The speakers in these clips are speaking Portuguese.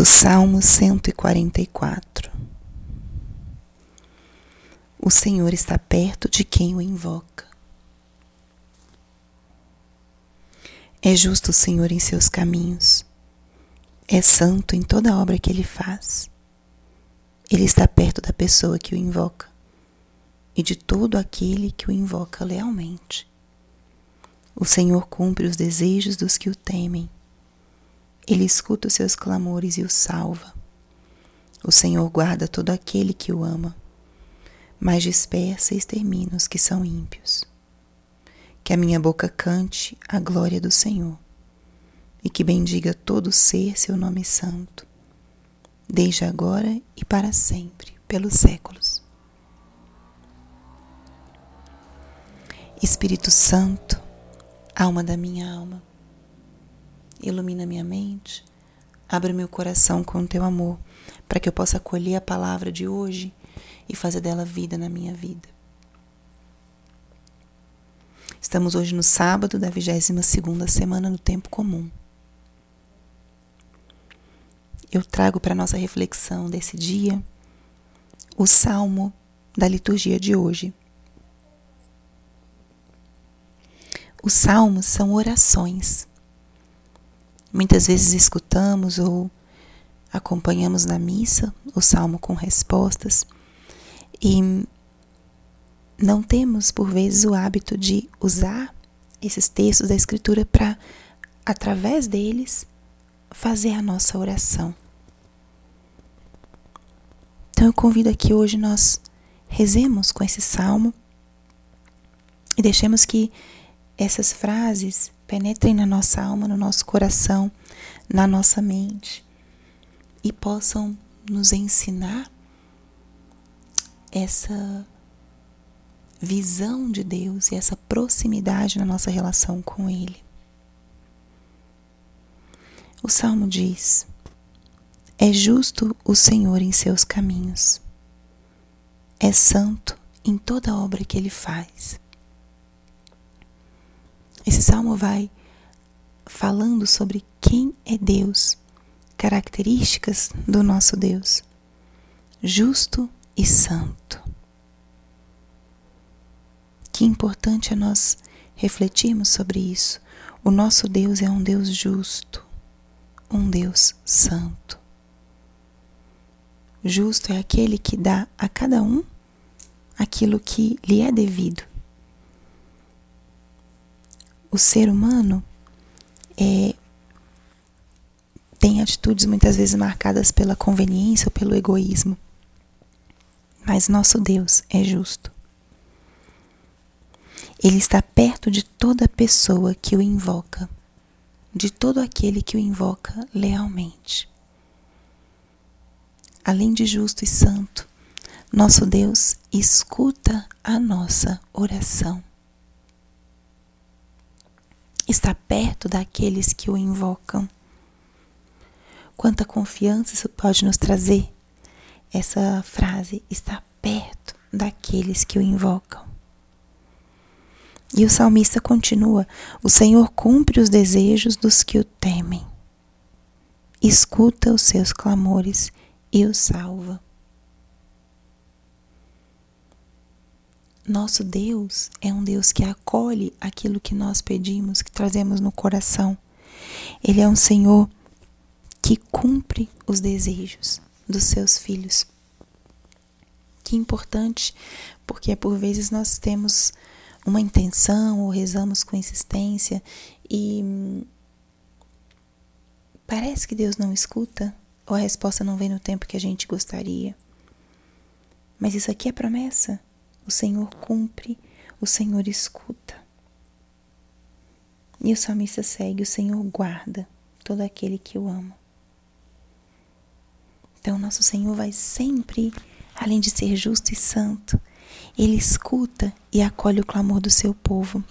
do Salmo 144 O Senhor está perto de quem o invoca. É justo o Senhor em seus caminhos, é santo em toda obra que ele faz. Ele está perto da pessoa que o invoca e de todo aquele que o invoca lealmente. O Senhor cumpre os desejos dos que o temem ele escuta os seus clamores e o salva. O Senhor guarda todo aquele que o ama, mas dispersa e extermina os que são ímpios. Que a minha boca cante a glória do Senhor e que bendiga todo ser seu nome santo, desde agora e para sempre, pelos séculos. Espírito Santo, alma da minha alma, ilumina minha mente, abre meu coração com o teu amor, para que eu possa acolher a palavra de hoje e fazer dela vida na minha vida. Estamos hoje no sábado da 22 segunda semana no tempo comum. Eu trago para nossa reflexão desse dia o salmo da liturgia de hoje. Os salmos são orações Muitas vezes escutamos ou acompanhamos na missa o salmo com respostas e não temos, por vezes, o hábito de usar esses textos da Escritura para, através deles, fazer a nossa oração. Então eu convido aqui hoje nós rezemos com esse salmo e deixemos que essas frases penetrem na nossa alma, no nosso coração, na nossa mente e possam nos ensinar essa visão de Deus e essa proximidade na nossa relação com Ele. O salmo diz: É justo o Senhor em seus caminhos, é santo em toda obra que Ele faz. Esse salmo vai falando sobre quem é Deus, características do nosso Deus, justo e santo. Que importante é nós refletirmos sobre isso. O nosso Deus é um Deus justo, um Deus santo. Justo é aquele que dá a cada um aquilo que lhe é devido o ser humano é, tem atitudes muitas vezes marcadas pela conveniência ou pelo egoísmo. Mas nosso Deus é justo. Ele está perto de toda pessoa que o invoca, de todo aquele que o invoca lealmente. Além de justo e santo, nosso Deus escuta a nossa oração está perto daqueles que o invocam. Quanta confiança isso pode nos trazer? Essa frase está perto daqueles que o invocam. E o salmista continua: O Senhor cumpre os desejos dos que o temem, escuta os seus clamores e o salva. Nosso Deus é um Deus que acolhe aquilo que nós pedimos, que trazemos no coração. Ele é um Senhor que cumpre os desejos dos seus filhos. Que importante, porque por vezes nós temos uma intenção ou rezamos com insistência e parece que Deus não escuta ou a resposta não vem no tempo que a gente gostaria. Mas isso aqui é promessa. O Senhor cumpre, o Senhor escuta. E o salmista segue: O Senhor guarda todo aquele que o ama. Então, nosso Senhor vai sempre, além de ser justo e santo, ele escuta e acolhe o clamor do seu povo.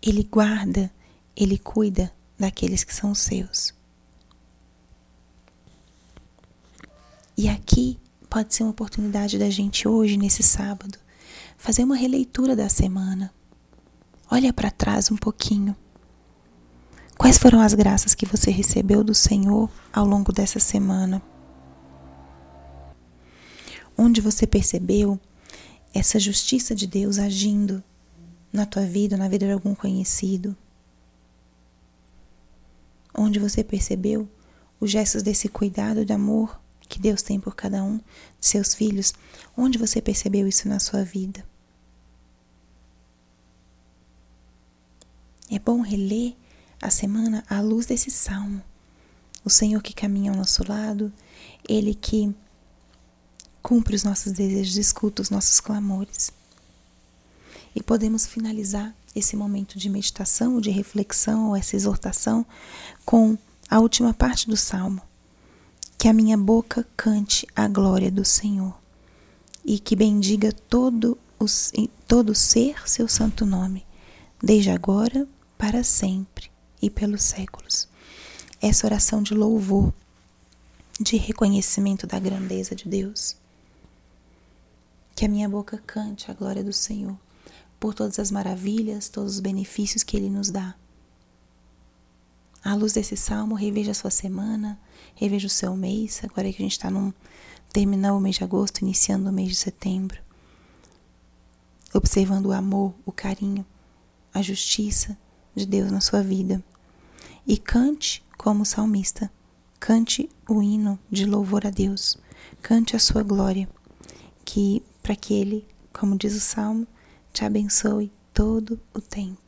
Ele guarda, ele cuida daqueles que são seus. E aqui pode ser uma oportunidade da gente hoje, nesse sábado, fazer uma releitura da semana. Olha para trás um pouquinho. Quais foram as graças que você recebeu do Senhor ao longo dessa semana? Onde você percebeu essa justiça de Deus agindo na tua vida, na vida de algum conhecido? Onde você percebeu os gestos desse cuidado e de amor que Deus tem por cada um de seus filhos? Onde você percebeu isso na sua vida? É bom reler a semana à luz desse salmo. O Senhor que caminha ao nosso lado, Ele que cumpre os nossos desejos, escuta os nossos clamores. E podemos finalizar esse momento de meditação, de reflexão, ou essa exortação, com a última parte do salmo. Que a minha boca cante a glória do Senhor e que bendiga todo o, todo ser seu santo nome, desde agora para sempre e pelos séculos. Essa oração de louvor, de reconhecimento da grandeza de Deus. Que a minha boca cante a glória do Senhor por todas as maravilhas, todos os benefícios que Ele nos dá. À luz desse salmo, reveja a sua semana, reveja o seu mês, agora que a gente está terminando o mês de agosto, iniciando o mês de setembro. Observando o amor, o carinho, a justiça de Deus na sua vida e cante como salmista. Cante o hino de louvor a Deus. Cante a sua glória, que para que ele, como diz o salmo, te abençoe todo o tempo.